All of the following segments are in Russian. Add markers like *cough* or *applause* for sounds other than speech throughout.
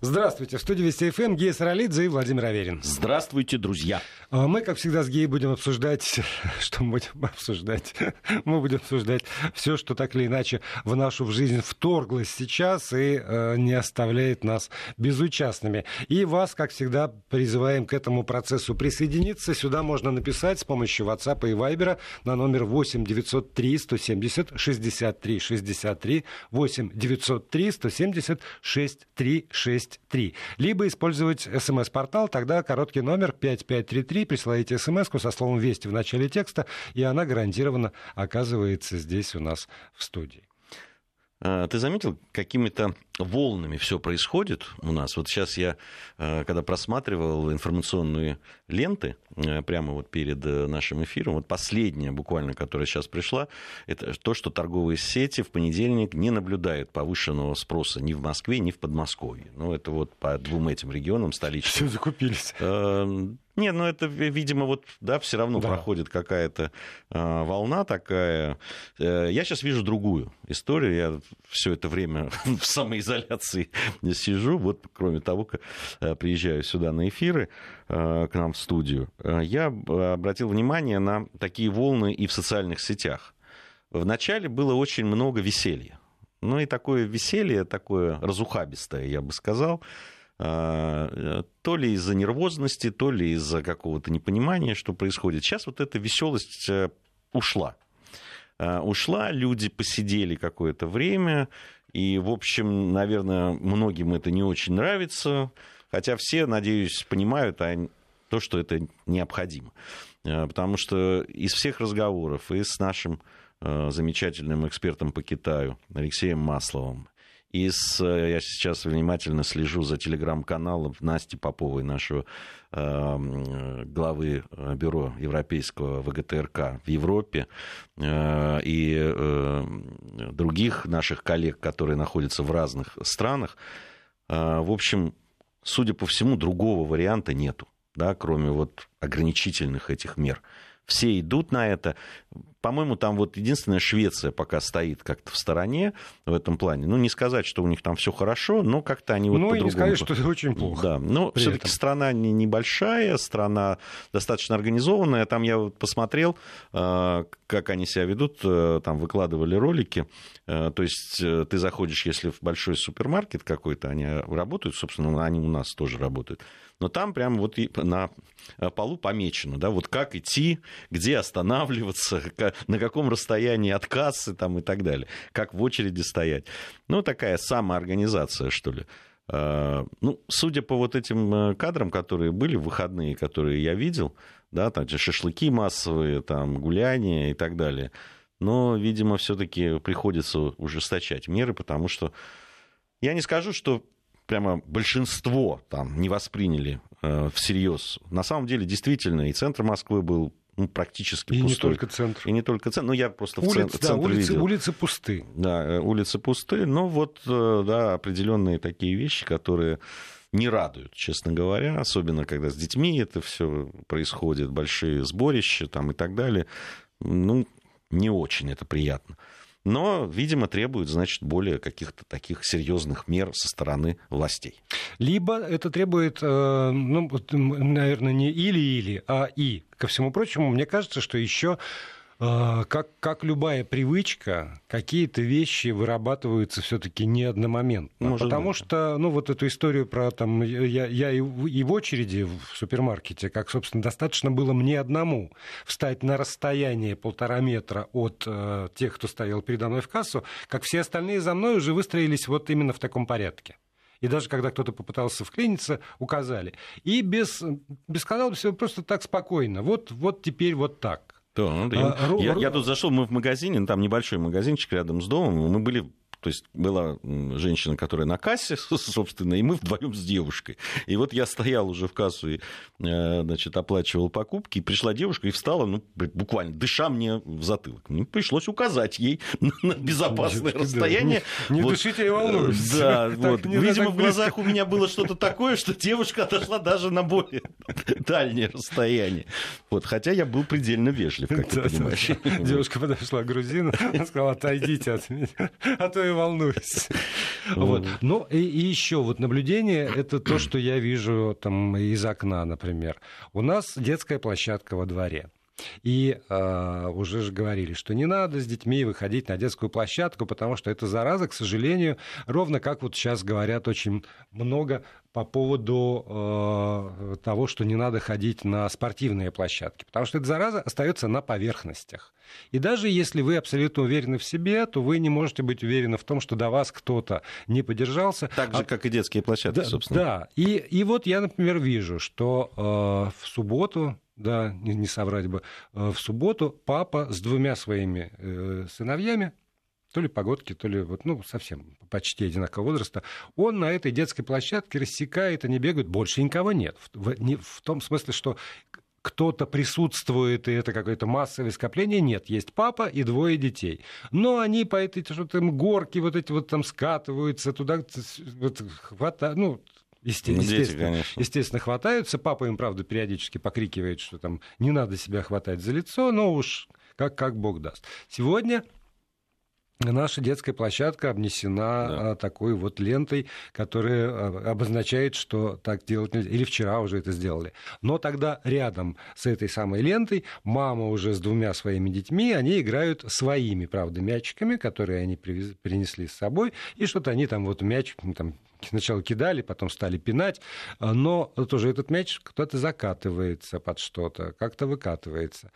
Здравствуйте. В студии Вести ФМ Гея Саралидзе и Владимир Аверин. Здравствуйте, друзья. А Мы, как всегда, с Геей будем обсуждать... *laughs* Что мы будем обсуждать? Мы будем обсуждать все, что так или иначе в нашу жизнь вторглось сейчас и э, не оставляет нас безучастными. И вас, как всегда, призываем к этому процессу присоединиться. Сюда можно написать с помощью WhatsApp и Viber на номер 8 903 170 63 63 8 903 170 63 63 3. Либо использовать смс-портал, тогда короткий номер 5533, присылаете смс со словом «Вести» в начале текста, и она гарантированно оказывается здесь у нас в студии. А, ты заметил, какими-то волнами все происходит у нас? Вот сейчас я, а, когда просматривал информационные ленты а, прямо вот перед э, нашим эфиром, вот последняя буквально, которая сейчас пришла, это то, что торговые сети в понедельник не наблюдают повышенного спроса ни в Москве, ни в Подмосковье. Ну, это вот по двум этим регионам столичным. Все закупились. Нет, ну это, видимо, вот, да, все равно да. проходит какая-то э, волна такая. Э, я сейчас вижу другую историю. Я все это время *laughs* в самоизоляции сижу. Вот, кроме того, как э, приезжаю сюда на эфиры э, к нам в студию, э, я обратил внимание на такие волны и в социальных сетях. Вначале было очень много веселья. Ну и такое веселье, такое разухабистое, я бы сказал. А, то ли из-за нервозности, то ли из-за какого-то непонимания, что происходит. Сейчас вот эта веселость э, ушла. А, ушла, люди посидели какое-то время, и, в общем, наверное, многим это не очень нравится, хотя все, надеюсь, понимают то, что это необходимо. А, потому что из всех разговоров и с нашим замечательным экспертом по Китаю Алексеем Масловым, и с, э, я сейчас внимательно слежу за телеграм-каналом Насти Поповой, нашего э, главы э, бюро европейского ВГТРК в Европе, э, и э, других наших коллег, которые находятся в разных странах. Э, в общем, судя по всему, другого варианта нету, да, кроме вот ограничительных этих мер все идут на это. По-моему, там вот единственная Швеция пока стоит как-то в стороне в этом плане. Ну, не сказать, что у них там все хорошо, но как-то они вот Ну, и не сказать, что это очень плохо. Да, но все-таки страна не небольшая, страна достаточно организованная. Там я вот посмотрел, э, как они себя ведут, э, там выкладывали ролики. Э, то есть ты заходишь, если в большой супермаркет какой-то, они работают, собственно, они у нас тоже работают но там прямо вот на полу помечено, да, вот как идти, где останавливаться, на каком расстоянии от кассы там и так далее, как в очереди стоять. Ну, такая самоорганизация, что ли. А, ну, судя по вот этим э, кадрам, которые были выходные, которые я видел, да, там шашлыки массовые, там гуляния и так далее, но, видимо, все-таки приходится ужесточать меры, потому что я не скажу, что прямо большинство там не восприняли э, всерьез. На самом деле, действительно, и центр Москвы был ну, практически и пустой. И не только центр. И не только центр. Ну, я просто Улиц, в центр, да, центр улицы, видел. улицы пусты. Да, э, улицы пусты. Но вот, э, да, определенные такие вещи, которые не радуют, честно говоря, особенно когда с детьми это все происходит, большие сборища там и так далее. Ну, не очень это приятно но, видимо, требует, значит, более каких-то таких серьезных мер со стороны властей. Либо это требует, э, ну, наверное, не или-или, а и. Ко всему прочему, мне кажется, что еще как, как любая привычка, какие-то вещи вырабатываются все-таки не одномоментно. Может потому быть. что, ну, вот эту историю про там, я, я и, в, и в очереди в супермаркете, как, собственно, достаточно было мне одному встать на расстояние полтора метра от э, тех, кто стоял передо мной в кассу, как все остальные за мной уже выстроились вот именно в таком порядке. И даже когда кто-то попытался вклиниться, указали. И без, без сказал все просто так спокойно. Вот, вот теперь вот так. Да, да. А, я, я, я тут зашел, мы в магазине, там небольшой магазинчик рядом с домом, мы были то есть была женщина, которая на кассе, *laughs* собственно, и мы вдвоем с девушкой. И вот я стоял уже в кассу и, э, значит, оплачивал покупки, и пришла девушка и встала, ну, буквально, дыша мне в затылок. Мне пришлось указать ей *laughs* на безопасное Девушки, расстояние. Да. Не, не вот, дышите, я волнуюсь. Да, *laughs* вот. Видимо, в глазах у меня было что-то такое, что девушка отошла даже на более дальнее расстояние. Вот, хотя я был предельно вежлив, как ты понимаешь. Девушка подошла к грузину, сказала, отойдите от меня, а то я волнуюсь. Вот. Ну, и, и еще вот наблюдение, это то, что я вижу там из окна, например. У нас детская площадка во дворе. И э, уже же говорили, что не надо с детьми выходить на детскую площадку, потому что это зараза, к сожалению, ровно как вот сейчас говорят очень много по поводу э, того, что не надо ходить на спортивные площадки, потому что эта зараза остается на поверхностях. И даже если вы абсолютно уверены в себе, то вы не можете быть уверены в том, что до вас кто-то не подержался. Так же, а... как и детские площадки, да, собственно. Да, и, и вот я, например, вижу, что э, в субботу да, не, не соврать бы, э, в субботу папа с двумя своими э, сыновьями, то ли погодки, то ли вот, ну, совсем почти одинакового возраста, он на этой детской площадке рассекает, они бегают, больше никого нет. В, не, в том смысле, что кто-то присутствует, и это какое-то массовое скопление. Нет, есть папа и двое детей. Но они по этой что там горке вот эти вот там скатываются туда, вот, хватают, ну, Есте- ну, естественно, дети, естественно, хватаются. Папа им, правда, периодически покрикивает, что там не надо себя хватать за лицо, но уж как, как Бог даст. Сегодня Наша детская площадка обнесена да. А, такой вот лентой, которая а, обозначает, что так делать нельзя. Или вчера уже это сделали. Но тогда рядом с этой самой лентой мама уже с двумя своими детьми, они играют своими, правда, мячиками, которые они привез, принесли с собой, и что-то они там вот мяч там, сначала кидали, потом стали пинать, но тоже этот мяч кто-то закатывается под что-то, как-то выкатывается.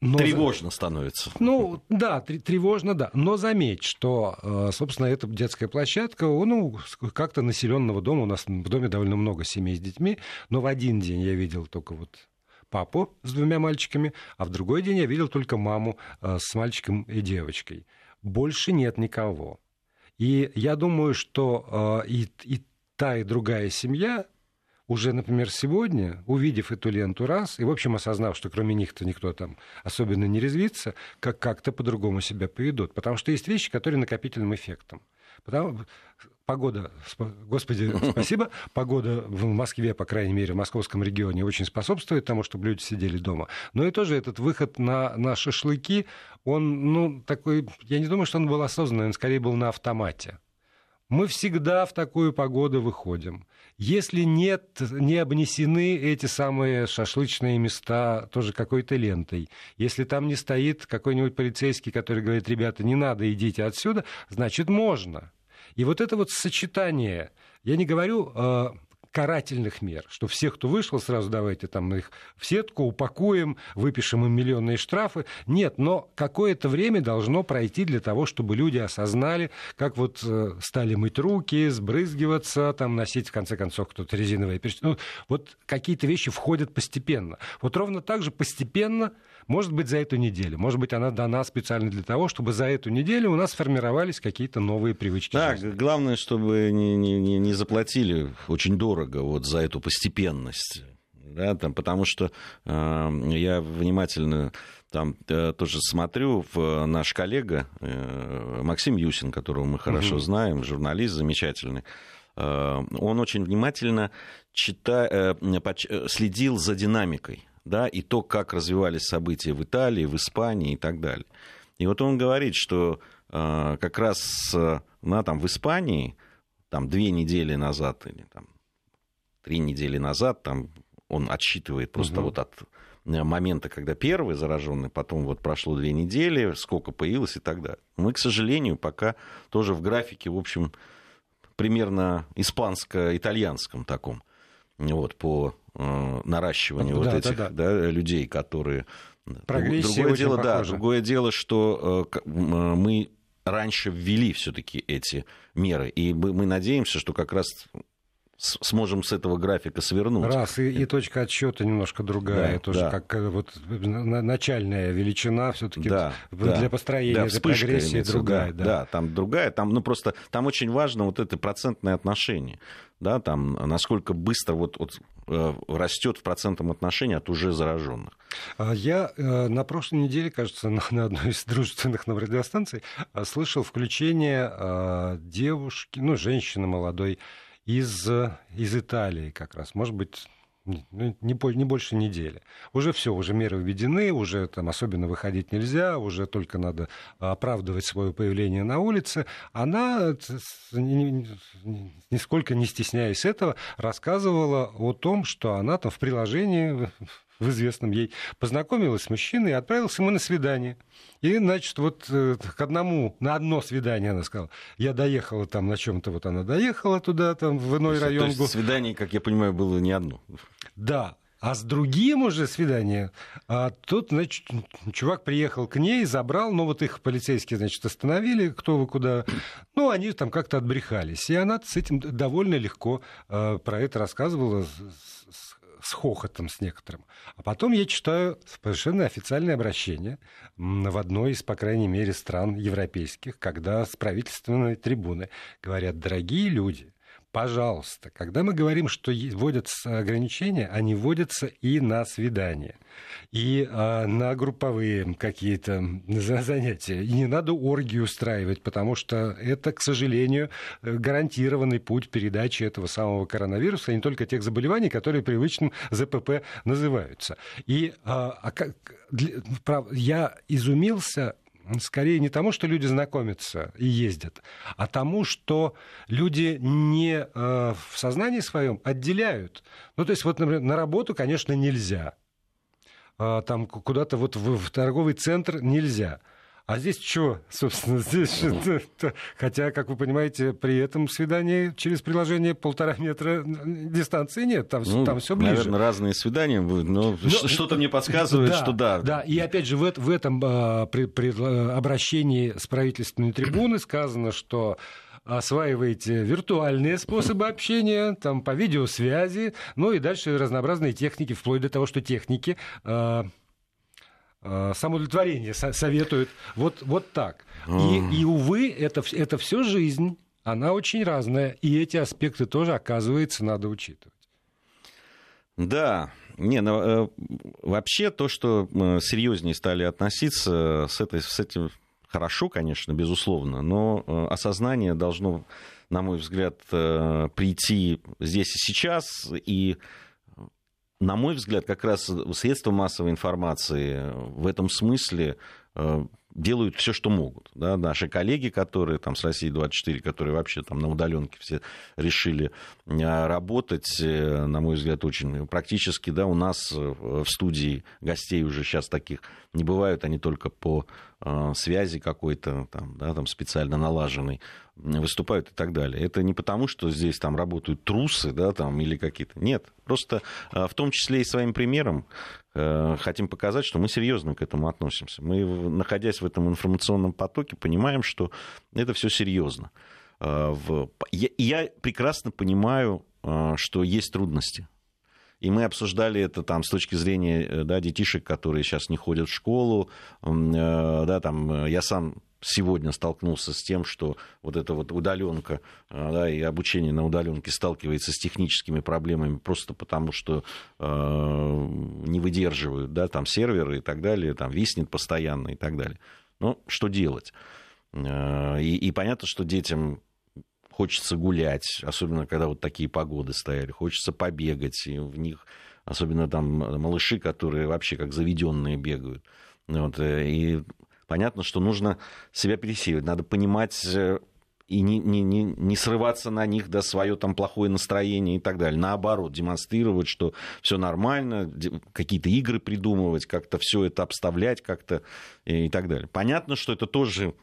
Но... Тревожно становится. Ну, да, тревожно, да. Но заметь, что, э, собственно, эта детская площадка, ну, как-то населенного дома, у нас в доме довольно много семей с детьми, но в один день я видел только вот папу с двумя мальчиками, а в другой день я видел только маму э, с мальчиком и девочкой. Больше нет никого. И я думаю, что э, и, и та, и другая семья уже, например, сегодня, увидев эту ленту раз, и, в общем, осознав, что кроме них-то никто там особенно не резвится, как- как-то по-другому себя поведут. Потому что есть вещи, которые накопительным эффектом. Потому, погода, господи, *laughs* спасибо, погода в Москве, по крайней мере, в московском регионе очень способствует тому, чтобы люди сидели дома. Но и тоже этот выход на, на шашлыки, он, ну, такой, я не думаю, что он был осознанный, он скорее был на автомате. Мы всегда в такую погоду выходим. Если нет, не обнесены эти самые шашлычные места тоже какой-то лентой, если там не стоит какой-нибудь полицейский, который говорит, ребята, не надо, идите отсюда, значит, можно. И вот это вот сочетание, я не говорю э, карательных мер, что всех, кто вышел, сразу давайте там их в сетку упакуем, выпишем им миллионные штрафы. Нет, но какое-то время должно пройти для того, чтобы люди осознали, как вот э, стали мыть руки, сбрызгиваться, там носить, в конце концов, кто-то резиновые перчатки. Ну, вот какие-то вещи входят постепенно. Вот ровно так же постепенно может быть, за эту неделю. Может быть, она дана специально для того, чтобы за эту неделю у нас сформировались какие-то новые привычки. Так, жизни. главное, чтобы не, не, не заплатили очень дорого вот за эту постепенность. Да, там, потому что э, я внимательно там э, тоже смотрю, в, наш коллега э, Максим Юсин, которого мы хорошо угу. знаем, журналист замечательный, э, он очень внимательно чита, э, э следил за динамикой да, и то, как развивались события в Италии, в Испании и так далее. И вот он говорит, что э, как раз на, там, в Испании там, две недели назад или там, три недели назад там, он отсчитывает просто угу. вот от э, момента, когда первый зараженный, потом вот прошло две недели, сколько появилось и так далее. Мы, к сожалению, пока тоже в графике, в общем, примерно испанско-итальянском таком, вот, по Э, наращивания да, вот этих да, да. Да, людей, которые... Прогрессия другое дело, похожа. да, другое дело, что э, мы раньше ввели все-таки эти меры, и мы надеемся, что как раз сможем с этого графика свернуть. Раз, и, и точка отсчета немножко другая, да, тоже да. как э, вот начальная величина все-таки да, для да, построения да, этой прогрессии другая. Да, да. да, там другая, там, ну просто там очень важно вот это процентное отношение, да, там насколько быстро вот, вот э, растет в процентном отношении от уже зараженных. А я э, на прошлой неделе, кажется, на, на одной из дружественных нам радиостанций слышал включение девушки, ну, женщины молодой, из, из Италии как раз, может быть, не, ну, не больше недели. Уже все, уже меры введены, уже там особенно выходить нельзя, уже только надо оправдывать свое появление на улице. Она, нисколько не стесняясь этого, рассказывала о том, что она там в приложении в известном ей, познакомилась с мужчиной и отправился ему на свидание. И, значит, вот э, к одному, на одно свидание она сказала. Я доехала там на чем-то, вот она доехала туда, там, в иной то район. То есть свидание, как я понимаю, было не одно. Да, а с другим уже свидание, а тут, значит, чувак приехал к ней, забрал, ну вот их полицейские, значит, остановили, кто вы куда. Ну, они там как-то отбрехались. И она с этим довольно легко э, про это рассказывала, с, с хохотом с некоторым. А потом я читаю совершенно официальное обращение в одной из, по крайней мере, стран европейских, когда с правительственной трибуны говорят, дорогие люди, пожалуйста, когда мы говорим, что вводятся ограничения, они вводятся и на свидания, и а, на групповые какие-то занятия. И не надо оргию устраивать, потому что это, к сожалению, гарантированный путь передачи этого самого коронавируса, и не только тех заболеваний, которые привычным ЗПП называются. И а, а как, для, я изумился скорее не тому, что люди знакомятся и ездят, а тому, что люди не э, в сознании своем отделяют. Ну, то есть, вот, например, на работу, конечно, нельзя. А, там куда-то вот в, в торговый центр нельзя. А здесь что, собственно, *laughs* здесь... Хотя, как вы понимаете, при этом свидании через приложение полтора метра дистанции нет, там, ну, там все ближе. Наверное, разные свидания будут, но, но что-то мне подсказывает, да, что да. Да, и опять же, в, в этом а, при, при обращении с правительственной трибуны сказано, что осваиваете виртуальные способы общения, там, по видеосвязи, ну и дальше разнообразные техники, вплоть до того, что техники а, Э, самоудовлетворение советуют. Вот, вот так. И, и, увы, это, это все жизнь, она очень разная, и эти аспекты тоже, оказывается, надо учитывать. Да, не, ну, э, вообще то, что мы серьезнее стали относиться с, этой, с этим хорошо, конечно, безусловно, но э, осознание должно, на мой взгляд, прийти здесь и сейчас, и на мой взгляд, как раз средства массовой информации в этом смысле э, делают все, что могут. Да? Наши коллеги, которые там с России 24, которые вообще там на удаленке все решили э, работать, э, на мой взгляд, очень практически, да, у нас в студии гостей уже сейчас таких не бывают, они только по связи какой-то там, да, там специально налаженной выступают и так далее. Это не потому, что здесь там работают трусы, да, там, или какие-то. Нет, просто в том числе и своим примером Э, хотим показать, что мы серьезно к этому относимся. Мы, находясь в этом информационном потоке, понимаем, что это все серьезно. Э, я, прекрасно понимаю, э, что есть трудности. И мы обсуждали это там с точки зрения да, детишек, которые сейчас не ходят в школу. Да, там, я сам сегодня столкнулся с тем, что вот эта вот удаленка да, и обучение на удаленке сталкивается с техническими проблемами просто потому, что э, не выдерживают да, там серверы и так далее, там виснет постоянно и так далее. Ну, что делать? Э, и, и понятно, что детям хочется гулять, особенно когда вот такие погоды стояли, хочется побегать, и в них, особенно там малыши, которые вообще как заведенные бегают. Вот, э, и понятно, что нужно себя пересиливать, надо понимать э, и не, не, не, не срываться на них, да, свое там плохое настроение и так далее. Наоборот, демонстрировать, что все нормально, какие-то игры придумывать, как-то все это обставлять как-то и, и так далее. Понятно, что это тоже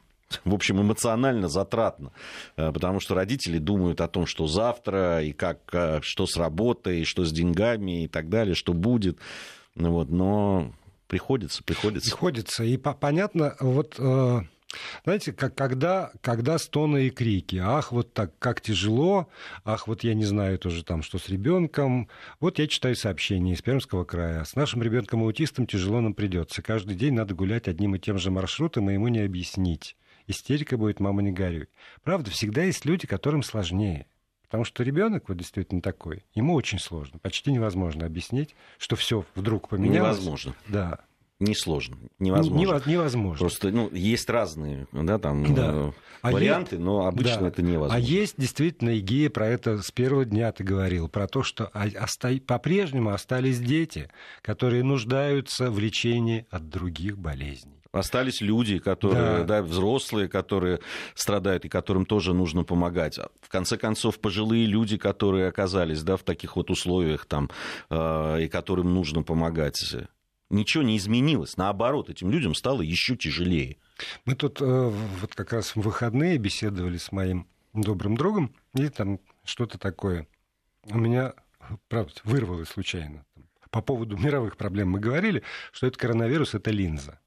в общем, эмоционально затратно, э, потому что родители думают о том, что завтра, и как, э, что с работой, и что с деньгами, и так далее, что будет. Ну вот, но Приходится, приходится. Приходится. И понятно, вот э, знаете, как, когда, когда стоны и крики, ах, вот так, как тяжело, ах, вот я не знаю тоже там, что с ребенком. Вот я читаю сообщение из Пермского края. С нашим ребенком-аутистом тяжело нам придется. Каждый день надо гулять одним и тем же маршрутом, и ему не объяснить. Истерика будет, мама, не горюй. Правда, всегда есть люди, которым сложнее. Потому что ребенок вот действительно такой, ему очень сложно, почти невозможно объяснить, что все вдруг поменялось. Невозможно. Да. Несложно, невозможно. Невозможно. Просто ну, есть разные да, там, да. Э, а варианты, есть, но обычно да. это невозможно. А есть действительно идея про это с первого дня ты говорил, про то, что по-прежнему остались дети, которые нуждаются в лечении от других болезней. Остались люди, которые, да. Да, взрослые, которые страдают и которым тоже нужно помогать. В конце концов, пожилые люди, которые оказались да, в таких вот условиях там, э, и которым нужно помогать ничего не изменилось. Наоборот, этим людям стало еще тяжелее. Мы тут э, вот как раз в выходные беседовали с моим добрым другом, и там что-то такое у меня, правда, вырвалось случайно. По поводу мировых проблем мы говорили, что это коронавирус, это линза.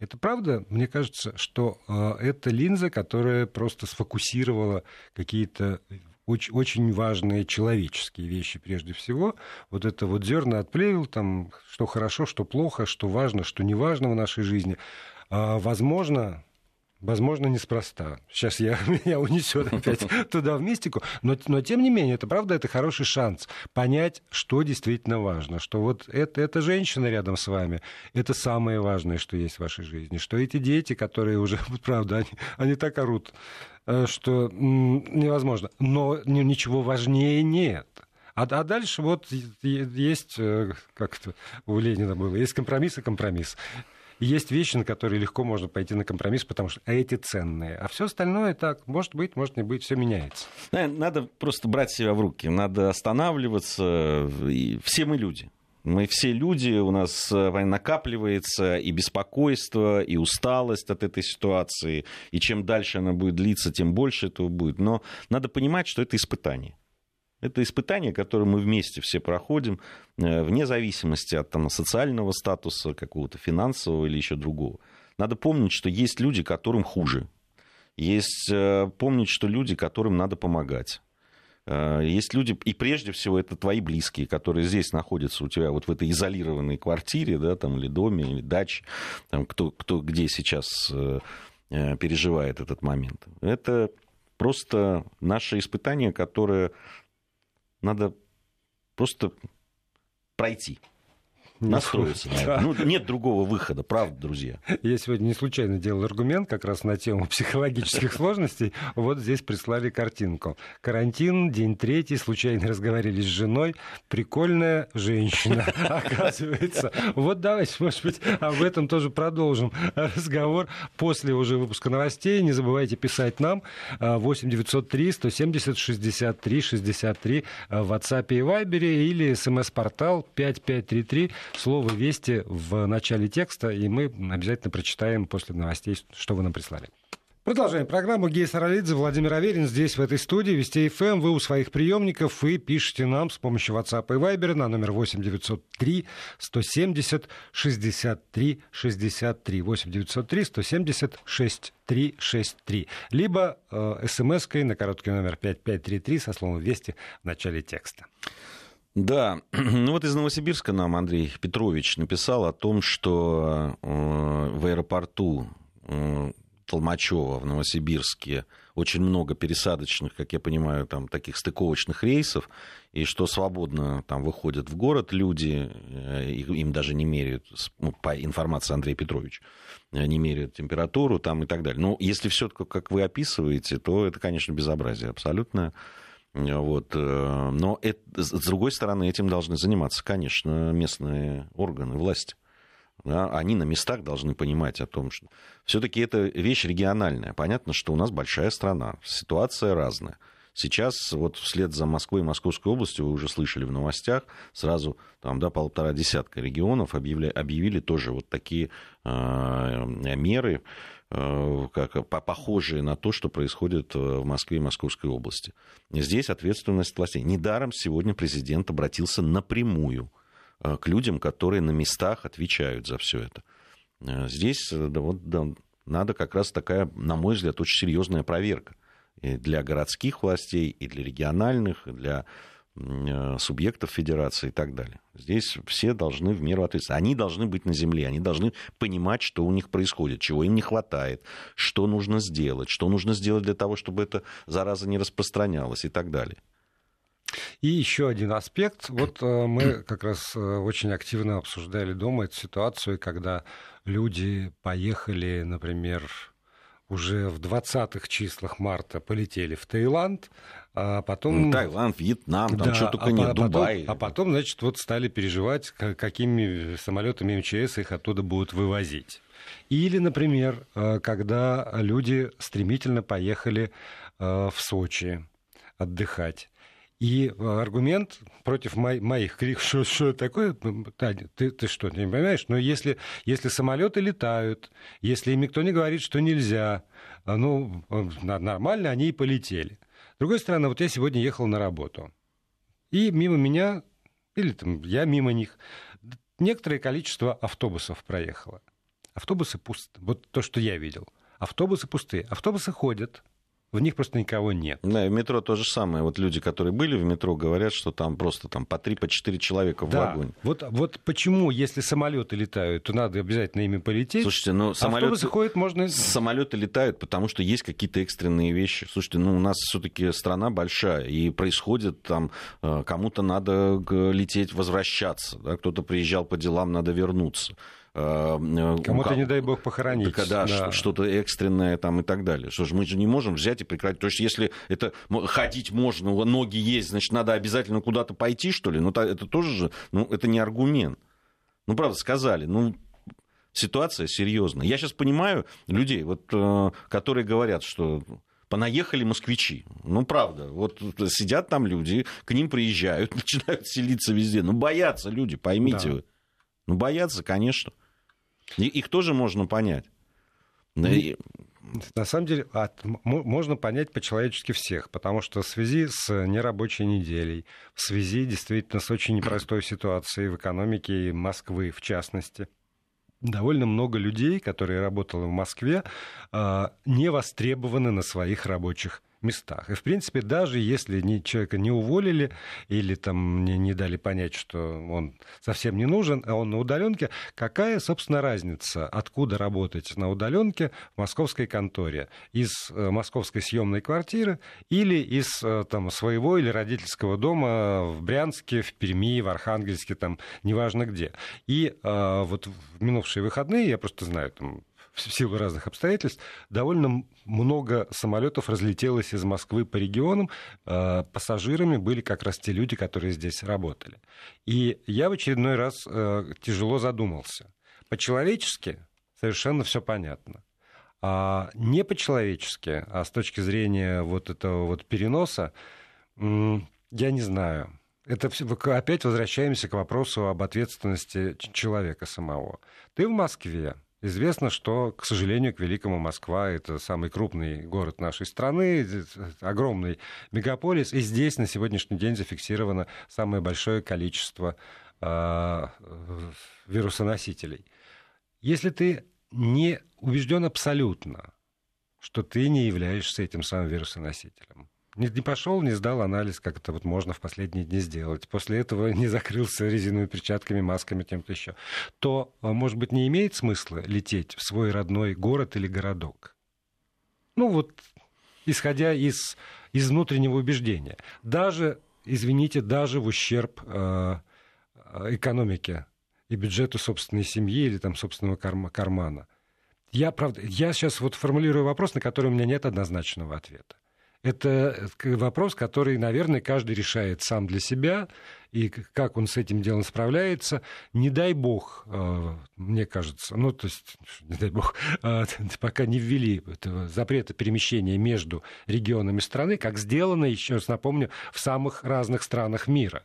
Это правда? Мне кажется, что э, это линза, которая просто сфокусировала какие-то очень, важные человеческие вещи прежде всего. Вот это вот зерна отплевел, там, что хорошо, что плохо, что важно, что не важно в нашей жизни. А, возможно, Возможно, неспроста. Сейчас я, *laughs* меня унесет опять *laughs* туда, в мистику. Но, но, тем не менее, это правда, это хороший шанс понять, что действительно важно. Что вот это, эта женщина рядом с вами, это самое важное, что есть в вашей жизни. Что эти дети, которые уже, *laughs* правда, они, они так орут, э, что невозможно. Но ничего важнее нет. А, а дальше вот есть, э, как это у Ленина было, есть компромисс и компромисс есть вещи, на которые легко можно пойти на компромисс, потому что эти ценные. А все остальное так, может быть, может не быть, все меняется. Надо просто брать себя в руки, надо останавливаться. Все мы люди. Мы все люди, у нас э, накапливается и беспокойство, и усталость от этой ситуации. И чем дальше она будет длиться, тем больше этого будет. Но надо понимать, что это испытание. Это испытание, которое мы вместе все проходим, э, вне зависимости от там, социального статуса, какого-то финансового или еще другого. Надо помнить, что есть люди, которым хуже. Есть э, помнить, что люди, которым надо помогать. Э, есть люди, и прежде всего это твои близкие, которые здесь находятся у тебя, вот в этой изолированной квартире, да, там, или доме, или даче, там, кто, кто где сейчас переживает этот момент. Это просто наше испытание, которое надо просто пройти настроиться на это. Ну, нет другого выхода, правда, друзья. Я сегодня не случайно делал аргумент как раз на тему психологических *laughs* сложностей. Вот здесь прислали картинку. Карантин, день третий, случайно разговаривали с женой. Прикольная женщина, *laughs* оказывается. Вот давайте, может быть, об этом тоже продолжим разговор после уже выпуска новостей. Не забывайте писать нам 8 903 170 63 63 в WhatsApp и Viber или смс-портал 5533 слово «Вести» в начале текста, и мы обязательно прочитаем после новостей, что вы нам прислали. Продолжаем программу. Гея Саралидзе, Владимир Аверин здесь, в этой студии, Вести ФМ. Эм. Вы у своих приемников и пишите нам с помощью WhatsApp и Viber на номер 8 903 170 63 63 8 903 170 63 63. Либо э, смс-кой на короткий номер 5533 со словом «Вести» в начале текста. Да, *clears throat* ну вот из Новосибирска нам Андрей Петрович написал о том, что э, в аэропорту э, Толмачева в Новосибирске очень много пересадочных, как я понимаю, там таких стыковочных рейсов, и что свободно там выходят в город люди, э, им даже не меряют, ну, по информации Андрея Петровича, не меряют температуру там и так далее. Но если все как вы описываете, то это, конечно, безобразие абсолютно. Вот. Э, но это, с другой стороны, этим должны заниматься, конечно, местные органы власти. Да, они на местах должны понимать о том, что все-таки это вещь региональная. Понятно, что у нас большая страна, ситуация разная. Сейчас вот вслед за Москвой и Московской областью, вы уже слышали в новостях, сразу там, да, полтора десятка регионов объявили, объявили тоже вот такие э, меры, Э, как, похожие на то, что происходит э, в Москве и Московской области. Здесь ответственность властей. Недаром сегодня президент обратился напрямую э, к людям, которые на местах отвечают за все это. Здесь да, вот, да, надо как раз такая, на мой взгляд, очень серьезная проверка и для городских властей, и для региональных, и для Э, субъектов федерации и так далее. Здесь все должны в меру ответственности. Они должны быть на земле, они должны понимать, что у них происходит, чего им не хватает, что нужно сделать, что нужно сделать для того, чтобы эта зараза не распространялась и так далее. И еще один аспект. Вот э, мы *clears throat* как раз э, очень активно обсуждали дома эту ситуацию, когда люди поехали, например, уже в 20-х числах марта полетели в Таиланд, а потом... Ну, Таиланд, Вьетнам, там да, что только а нет, потом, Дубай. А потом, значит, вот стали переживать, какими самолетами МЧС их оттуда будут вывозить. Или, например, э, когда люди стремительно поехали в Сочи отдыхать. И аргумент против мо- моих криков, что, *laughs* что такое, Таня, ты, ты что, не понимаешь? Но если, если самолеты летают, если им никто не говорит, что нельзя, а, ну, нормально, они и полетели. С другой стороны, вот я сегодня ехал на работу, и мимо меня, или там я мимо них, некоторое количество автобусов проехало. Автобусы пусты. Вот то, что я видел. Автобусы пустые. Автобусы ходят, в них просто никого нет. Да, и в метро то же самое. Вот люди, которые были в метро, говорят, что там просто там, по три, по четыре человека в да. вагоне. Вот, вот почему, если самолеты летают, то надо обязательно ими полететь. Слушайте, ну самолеты, ходят, можно... самолеты летают, потому что есть какие-то экстренные вещи. Слушайте, ну у нас все-таки страна большая, и происходит там, э, кому-то надо лететь, возвращаться, да? кто-то приезжал по делам, надо вернуться. Кому-то, не дай бог, похоронить. Так, да, да. что-то экстренное там и так далее. Что ж, мы же не можем взять и прекратить. То есть, если это ходить можно, ноги есть, значит, надо обязательно куда-то пойти, что ли? Ну, это тоже же, ну, это не аргумент. Ну, правда, сказали, ну, ситуация серьезная. Я сейчас понимаю людей, вот, э, которые говорят, что понаехали москвичи. Ну, правда, вот сидят там люди, к ним приезжают, *laughs* начинают селиться везде. Ну, боятся люди, поймите да. вы. Ну, боятся, конечно. И их тоже можно понять. Ну, на самом деле, от, можно понять по-человечески всех, потому что в связи с нерабочей неделей, в связи действительно с очень непростой ситуацией в экономике Москвы, в частности, довольно много людей, которые работали в Москве, а, не востребованы на своих рабочих местах. И, в принципе, даже если человека не уволили или там не, не дали понять, что он совсем не нужен, а он на удаленке, какая, собственно, разница, откуда работать на удаленке в московской конторе? Из э, московской съемной квартиры или из э, там, своего или родительского дома в Брянске, в Перми, в Архангельске, там, неважно где. И э, вот в минувшие выходные, я просто знаю, там, в силу разных обстоятельств, довольно много самолетов разлетелось из Москвы по регионам. Э, пассажирами были как раз те люди, которые здесь работали. И я в очередной раз э, тяжело задумался. По-человечески совершенно все понятно. А не по-человечески, а с точки зрения вот этого вот переноса, я не знаю. Это опять возвращаемся к вопросу об ответственности человека самого. Ты в Москве, Известно, что, к сожалению, к великому Москва — это самый крупный город нашей страны, огромный мегаполис, и здесь на сегодняшний день зафиксировано самое большое количество э, вирусоносителей. Если ты не убежден абсолютно, что ты не являешься этим самым вирусоносителем, не, не пошел, не сдал анализ, как это вот можно в последние дни сделать. После этого *laughs* не закрылся резиновыми перчатками, масками, тем-то еще. То, а, может быть, не имеет смысла лететь в свой родной город или городок. Ну вот, исходя из, из внутреннего убеждения. Даже, извините, даже в ущерб э, экономике и бюджету собственной семьи или там собственного кармана. Я, правда, я сейчас вот формулирую вопрос, на который у меня нет однозначного ответа. Это вопрос, который, наверное, каждый решает сам для себя, и как он с этим делом справляется. Не дай бог, э, мне кажется, ну, то есть, *laughs* не дай бог, э, *laughs* *laughs* пока не ввели этого запрета перемещения между регионами страны, как сделано, еще раз напомню, в самых разных странах мира.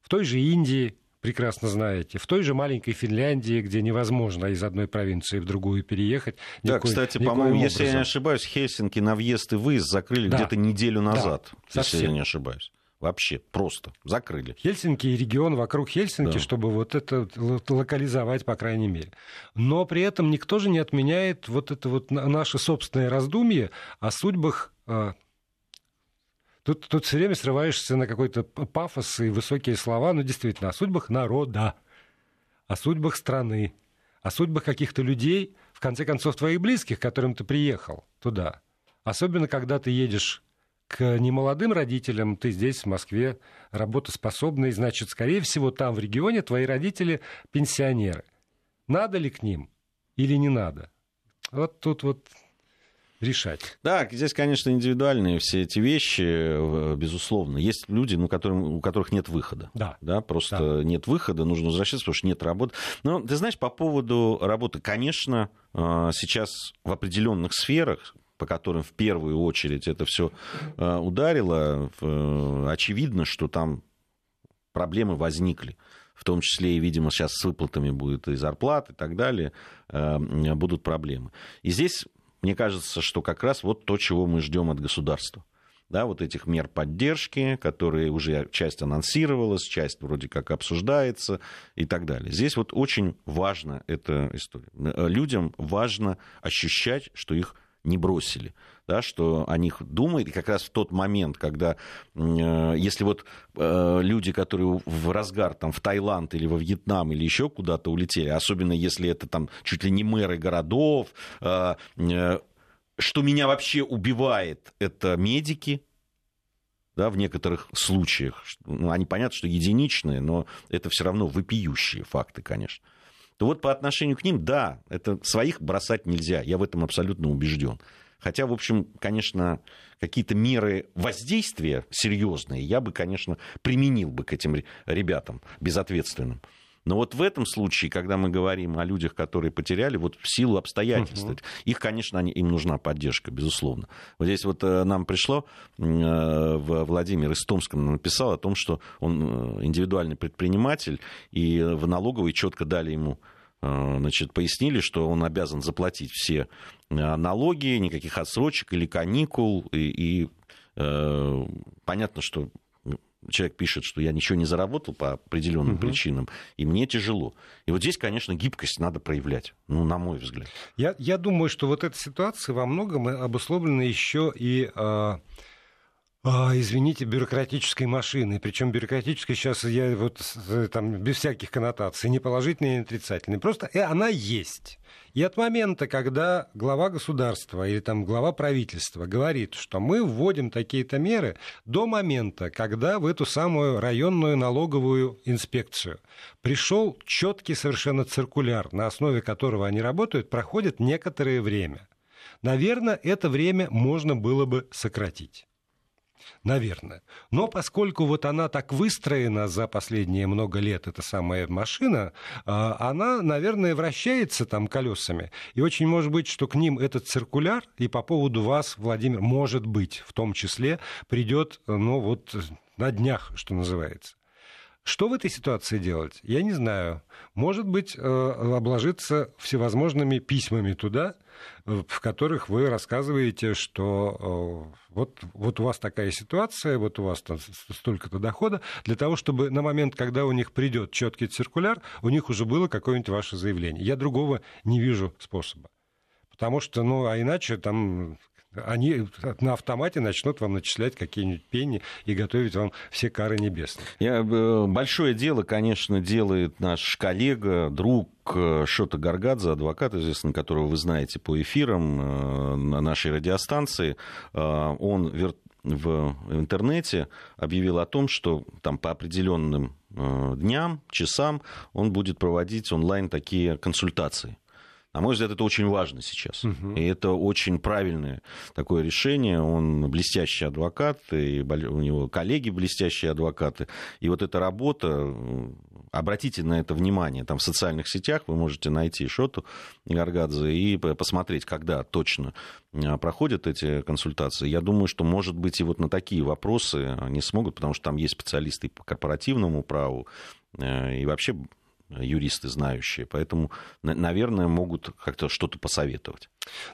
В той же Индии, прекрасно знаете. В той же маленькой Финляндии, где невозможно из одной провинции в другую переехать. Да, никакой, кстати, по-моему, если я не ошибаюсь, Хельсинки на въезд и выезд закрыли да. где-то неделю назад, да, если совсем. я не ошибаюсь. Вообще просто закрыли. Хельсинки и регион вокруг Хельсинки, да. чтобы вот это локализовать, по крайней мере. Но при этом никто же не отменяет вот это вот наше собственное раздумье о судьбах а, Тут, тут все время срываешься на какой-то пафос и высокие слова, но действительно о судьбах народа, о судьбах страны, о судьбах каких-то людей, в конце концов, твоих близких, к которым ты приехал туда. Особенно, когда ты едешь к немолодым родителям ты здесь, в Москве, работоспособный, значит, скорее всего, там, в регионе, твои родители пенсионеры. Надо ли к ним или не надо? Вот тут вот решать. Да, здесь, конечно, индивидуальные все эти вещи, э, безусловно. Есть люди, ну, которым, у которых нет выхода. Да. да просто да. нет выхода, нужно возвращаться, потому что нет работы. Но ты знаешь, по поводу работы, конечно, э, сейчас в определенных сферах, по которым в первую очередь это все э, ударило, очевидно, что там проблемы возникли в том числе и, видимо, сейчас с выплатами будет и зарплат и так далее, будут проблемы. И здесь мне кажется, что как раз вот то, чего мы ждем от государства. Да, вот этих мер поддержки, которые уже часть анонсировалась, часть вроде как обсуждается и так далее. Здесь вот очень важна эта история. Людям важно ощущать, что их не бросили, да, что о них думают. И как раз в тот момент, когда, э, если вот э, люди, которые в разгар там, в Таиланд или во Вьетнам или еще куда-то улетели, особенно если это там чуть ли не мэры городов, э, что меня вообще убивает, это медики, да, в некоторых случаях. Ну, они понятно, что единичные, но это все равно вопиющие факты, конечно то вот по отношению к ним, да, это своих бросать нельзя, я в этом абсолютно убежден. Хотя, в общем, конечно, какие-то меры воздействия серьезные я бы, конечно, применил бы к этим ребятам безответственным. Но вот в этом случае, когда мы говорим о людях, которые потеряли, вот в силу обстоятельств, угу. их, конечно, они, им нужна поддержка, безусловно. Вот здесь вот э, нам пришло, э, Владимир из Томска написал о том, что он э, индивидуальный предприниматель, и в налоговой четко дали ему значит, пояснили, что он обязан заплатить все налоги, никаких отсрочек или каникул, и, и э, понятно, что человек пишет, что я ничего не заработал по определенным угу. причинам, и мне тяжело. И вот здесь, конечно, гибкость надо проявлять, ну, на мой взгляд. Я, я думаю, что вот эта ситуация во многом обусловлена еще и... Э извините, бюрократической машины. Причем бюрократической сейчас я вот там без всяких коннотаций, не положительной, не отрицательной. Просто и она есть. И от момента, когда глава государства или там глава правительства говорит, что мы вводим такие-то меры, до момента, когда в эту самую районную налоговую инспекцию пришел четкий совершенно циркуляр, на основе которого они работают, проходит некоторое время. Наверное, это время можно было бы сократить наверное. Но поскольку вот она так выстроена за последние много лет, эта самая машина, а, она, наверное, вращается там колесами. И очень может быть, что к ним этот циркуляр и по поводу вас, Владимир, может быть, в том числе, придет, ну вот, на днях, что называется. Что в этой ситуации делать? Я не знаю. Может быть, э, обложиться всевозможными письмами туда, э, в которых вы рассказываете, что э, вот, вот у вас такая ситуация, вот у вас там столько-то дохода, для того, чтобы на момент, когда у них придет четкий циркуляр, у них уже было какое-нибудь ваше заявление. Я другого не вижу способа. Потому что, ну, а иначе там они на автомате начнут вам начислять какие-нибудь пени и готовить вам все кары небесные. Я, э, большое дело, конечно, делает наш коллега, друг э, Шота Гаргадзе, адвокат, известный, которого вы знаете по эфирам э, на нашей радиостанции. Он в интернете объявил о том, что там по определенным дням, часам он будет проводить онлайн такие консультации. На мой взгляд, это очень важно сейчас. Угу. И это очень правильное такое решение. Он блестящий адвокат, и у него коллеги блестящие адвокаты. И вот эта работа, обратите на это внимание. Там в социальных сетях вы можете найти Шоту Гаргадзе и посмотреть, когда точно а, проходят эти консультации. Я думаю, что, может быть, и вот на такие вопросы они смогут, потому что там есть специалисты по корпоративному праву, э, и вообще юристы знающие, поэтому, наверное, могут как-то что-то посоветовать.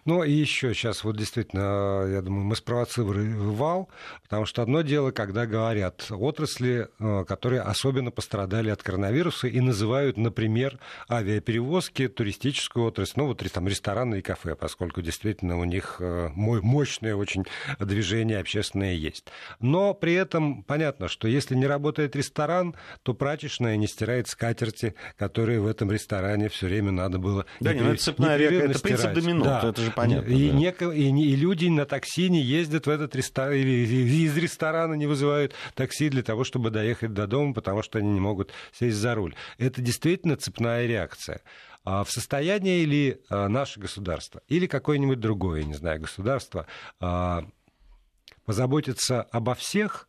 Ну и еще сейчас вот действительно, я думаю, мы спровоцировали вал, потому что одно дело, когда говорят отрасли, э, которые особенно пострадали от коронавируса и называют, например, авиаперевозки, туристическую отрасль, ну вот там рестораны и кафе, поскольку действительно у них э, мощное очень движение общественное есть. Но при этом понятно, что если не работает ресторан, то прачечная не стирает скатерти, которые в этом ресторане все время надо было да, не, ну, это цепная реакция, это принцип домино. Да, да. это, это же понятно. И, да. неко, и, и люди на такси не ездят в этот ресторан, или из ресторана не вызывают такси для того, чтобы доехать до дома, потому что они не могут сесть за руль. Это действительно цепная реакция. А в состоянии ли а, наше государство или какое-нибудь другое, не знаю, государство а, позаботиться обо всех,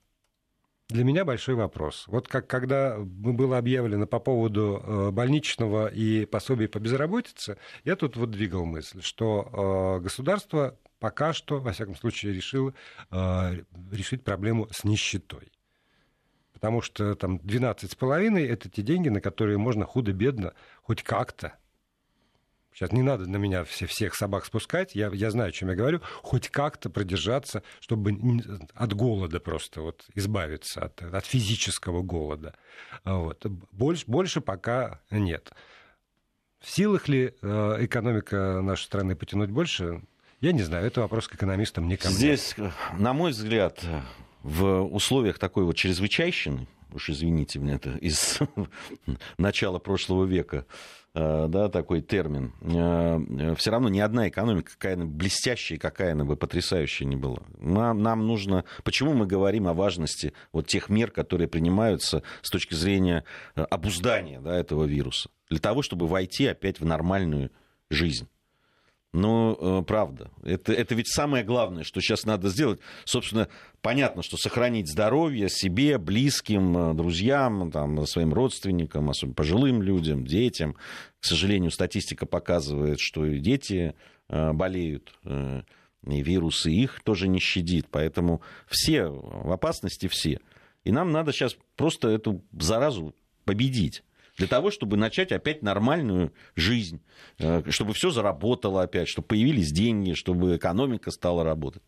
для меня большой вопрос. Вот как когда было объявлено по поводу э, больничного и пособия по безработице, я тут вот двигал мысль, что э, государство пока что, во всяком случае, решило э, решить проблему с нищетой. Потому что там 12,5 это те деньги, на которые можно худо-бедно хоть как-то Сейчас не надо на меня все, всех собак спускать, я, я знаю, о чем я говорю, хоть как-то продержаться, чтобы от голода просто вот избавиться, от, от физического голода. Вот. Больше, больше пока нет. В силах ли э, экономика нашей страны потянуть больше, я не знаю, это вопрос к экономистам, не ко мне. Здесь, на мой взгляд, в условиях такой вот чрезвычайщины, уж извините меня, это из *laughs* начала прошлого века, Э, да, такой термин, э, все равно ни одна экономика, какая она блестящая, какая она бы потрясающая не была. Нам, нам нужно... Почему мы говорим о важности вот тех мер, которые принимаются с точки зрения э, обуздания да, этого вируса? Для того, чтобы войти опять в нормальную жизнь. Ну, э, правда. Это, это ведь самое главное, что сейчас надо сделать. Собственно, понятно, что сохранить здоровье себе, близким, э, друзьям, там, своим родственникам, особенно пожилым людям, детям. К сожалению, статистика показывает, что и дети э, болеют, и вирусы их тоже не щадит. Поэтому все в опасности все. И нам надо сейчас просто эту заразу победить для того, чтобы начать опять нормальную жизнь, э, чтобы все заработало опять, чтобы появились деньги, чтобы экономика стала работать.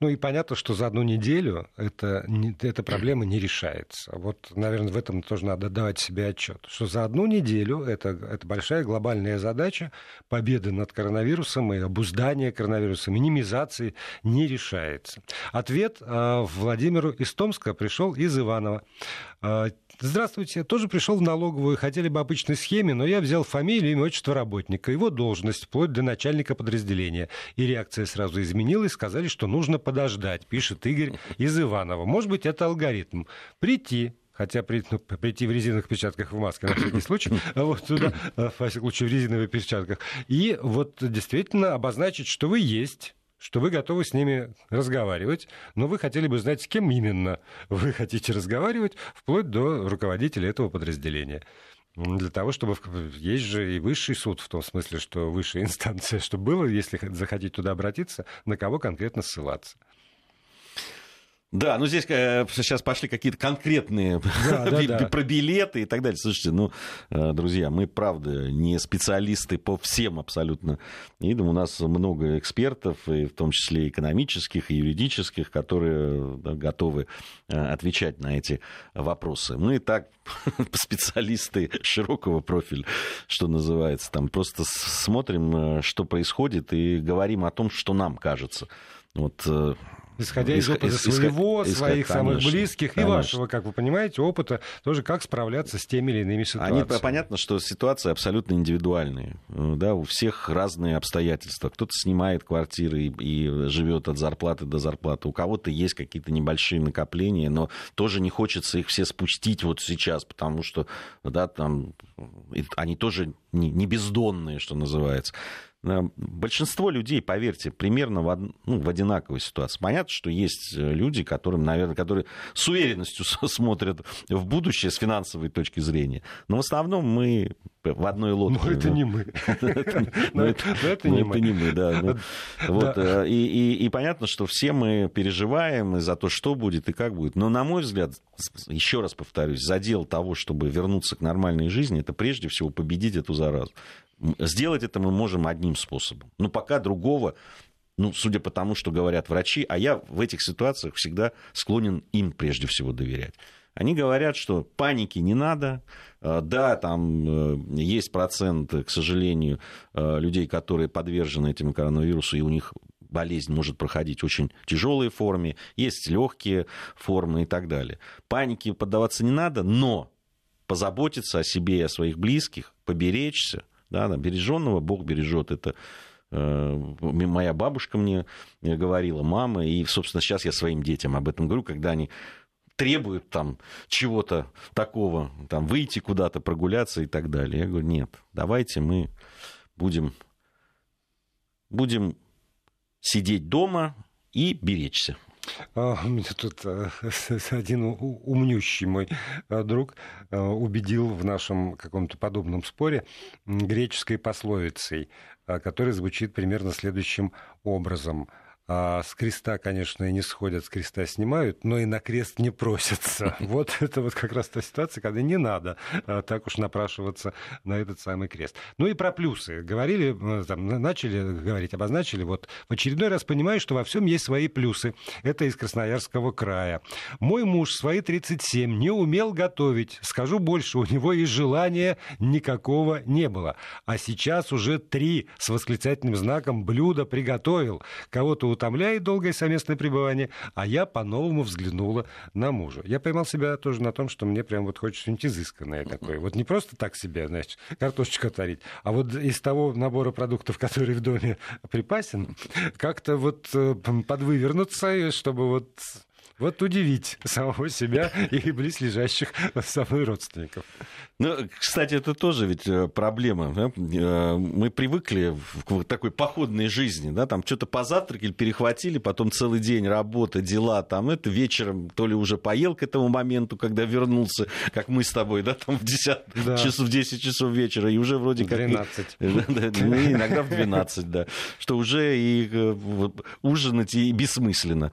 Ну и понятно, что за одну неделю это, эта проблема не решается. Вот, наверное, в этом тоже надо давать себе отчет, что за одну неделю это, это большая глобальная задача победы над коронавирусом и обуздания коронавируса, минимизации не решается. Ответ э, Владимиру из Томска пришел из Иванова. Э, Здравствуйте, тоже пришел в налоговую, хотели бы обычной схеме, но я взял фамилию, имя, отчество работника, его должность, вплоть до начальника подразделения. И реакция сразу изменилась, сказали, что нужно подождать, пишет Игорь из Иванова. Может быть, это алгоритм. Прийти, хотя при, ну, прийти в резиновых перчатках в маске на всякий случай, вот туда, во всяком случае, в резиновых перчатках, и вот действительно обозначить, что вы есть, что вы готовы с ними разговаривать, но вы хотели бы знать, с кем именно вы хотите разговаривать, вплоть до руководителя этого подразделения. Для того, чтобы... Есть же и высший суд, в том смысле, что высшая *laughs* инстанция, чтобы было, если захотите туда обратиться, на кого конкретно ссылаться. Да, ну здесь э, сейчас пошли какие-то конкретные да, да, *laughs* да. про билеты и так далее. Слушайте, ну, э, друзья, мы, правда, не специалисты по всем абсолютно видам. У нас много экспертов, и в том числе экономических, и юридических, которые да, готовы э, отвечать на эти вопросы. Мы так *laughs* специалисты широкого профиля, что называется, там просто смотрим, что происходит, и говорим о том, что нам кажется. Вот Исходя из опыта своего, исход, своих конечно, самых близких конечно. и вашего, как вы понимаете, опыта, тоже как справляться с теми или иными ситуациями. Они, понятно, что ситуации абсолютно индивидуальные. Да, у всех разные обстоятельства. Кто-то снимает квартиры и, и живет от зарплаты до зарплаты. У кого-то есть какие-то небольшие накопления, но тоже не хочется их все спустить вот сейчас, потому что да, там, они тоже не, не бездонные, что называется. Э, большинство людей, поверьте, примерно в, од... ну, в одинаковой ситуации. Понятно, что есть э, люди, которым, наверное, которые с уверенностью *laughs* смотрят в будущее с финансовой точки зрения. Но в основном мы в одной лодке. Но это не мы. Но это не мы, да. Вот, э, и понятно, что все мы переживаем за то, что будет и как будет. Но, на мой взгляд, еще раз повторюсь, задел того, чтобы вернуться к нормальной жизни, это прежде всего победить эту заразу. Сделать это мы можем одним способом. Но пока другого, ну, судя по тому, что говорят врачи, а я в этих ситуациях всегда склонен им прежде всего доверять. Они говорят, что паники не надо. Э, да, там э, есть процент, к сожалению, э, людей, которые подвержены этому коронавирусу, и у них болезнь может проходить в очень тяжелой форме, есть легкие формы и так далее. Панике поддаваться не надо, но позаботиться о себе и о своих близких, поберечься – да, береженного Бог бережет. Это моя бабушка мне говорила, мама, и, собственно, сейчас я своим детям об этом говорю, когда они требуют там чего-то такого, там, выйти куда-то, прогуляться и так далее. Я говорю, нет, давайте мы будем, будем сидеть дома и беречься. А, у меня тут э, *laughs* один умнющий мой э, друг э, убедил в нашем каком-то подобном споре греческой пословицей, которая звучит примерно следующим образом – а с креста, конечно, и не сходят, с креста снимают, но и на крест не просятся. *laughs* Вот это вот как раз та ситуация, когда не надо а, так уж напрашиваться на этот самый крест. Ну и про плюсы. Говорили, там, начали говорить, обозначили. Вот в очередной раз понимаю, что во всем есть свои плюсы. Это из Красноярского края. Мой муж свои 37 не умел готовить. Скажу больше, у него и желания никакого не было. А сейчас уже три с восклицательным знаком блюда приготовил. Кого-то утомляет долгое совместное пребывание, а я по-новому взглянула на мужа. Я поймал себя тоже на том, что мне прям вот хочется что-нибудь изысканное такое. Вот не просто так себе, значит, картошечку отварить, а вот из того набора продуктов, *laughs* который в доме припасен, как-то вот э, подвывернуться, чтобы вот вот удивить самого себя и близлежащих со мной родственников. Ну, кстати, это тоже ведь э, проблема. Да? Э, мы привыкли к такой походной жизни, да, там что-то позавтракали, перехватили, потом целый день работа, дела, там это вечером то ли уже поел к этому моменту, когда вернулся, как мы с тобой, да, там в 10 да. часов, в 10 часов вечера, и уже вроде как... 12. Ну, *laughs* иногда в 12, да. Что уже и э, ужинать и бессмысленно.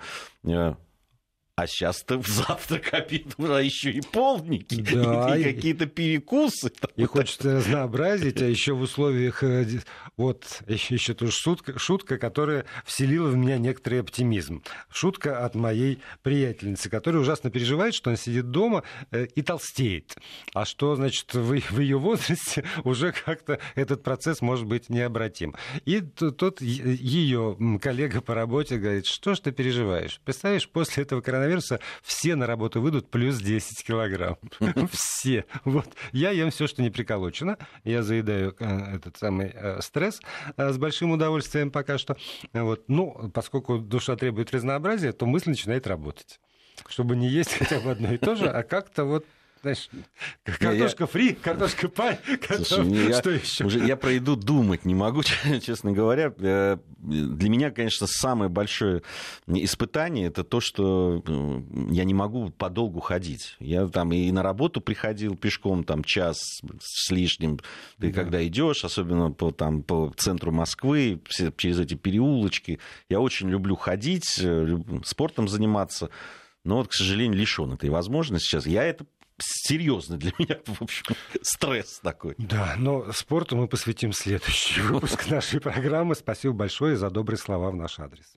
А сейчас-то в завтрак, обед, а еще и полники, *laughs* да, и, и какие-то перекусы. И хочется разнообразить, а еще в условиях... Э, вот, еще, еще тоже шутка, шутка, которая вселила в меня некоторый оптимизм. Шутка от моей приятельницы, которая ужасно переживает, что она сидит дома э, и толстеет. А что, значит, в, в ее возрасте *laughs* уже как-то этот процесс может быть необратим. И тот ее коллега по работе говорит, что ж ты переживаешь? Представляешь, после этого коронавируса коронавируса все на работу выйдут плюс 10 килограмм. *laughs* Все. Вот. Я ем все, что не приколочено. Я заедаю э, этот самый э, стресс э, с большим удовольствием пока что. Вот. Ну, поскольку душа требует разнообразия, то мысль начинает работать чтобы не есть *laughs* хотя бы одно и то же, а как-то вот знаешь, картошка я... фри, картошка пай, *laughs* Слушай, я, что еще? Уже, я про еду думать не могу, *laughs* честно говоря. Э, для меня, конечно, самое большое испытание это то, что э, я не могу подолгу ходить. Я там и на работу приходил пешком там час с лишним. Ты да. когда идешь, особенно по, там, по центру Москвы, через эти переулочки, я очень люблю ходить, э, спортом заниматься но вот, к сожалению, лишен этой возможности сейчас. Я это серьезный для меня, в общем, стресс такой. Да, но спорту мы посвятим следующий выпуск нашей программы. Спасибо большое за добрые слова в наш адрес.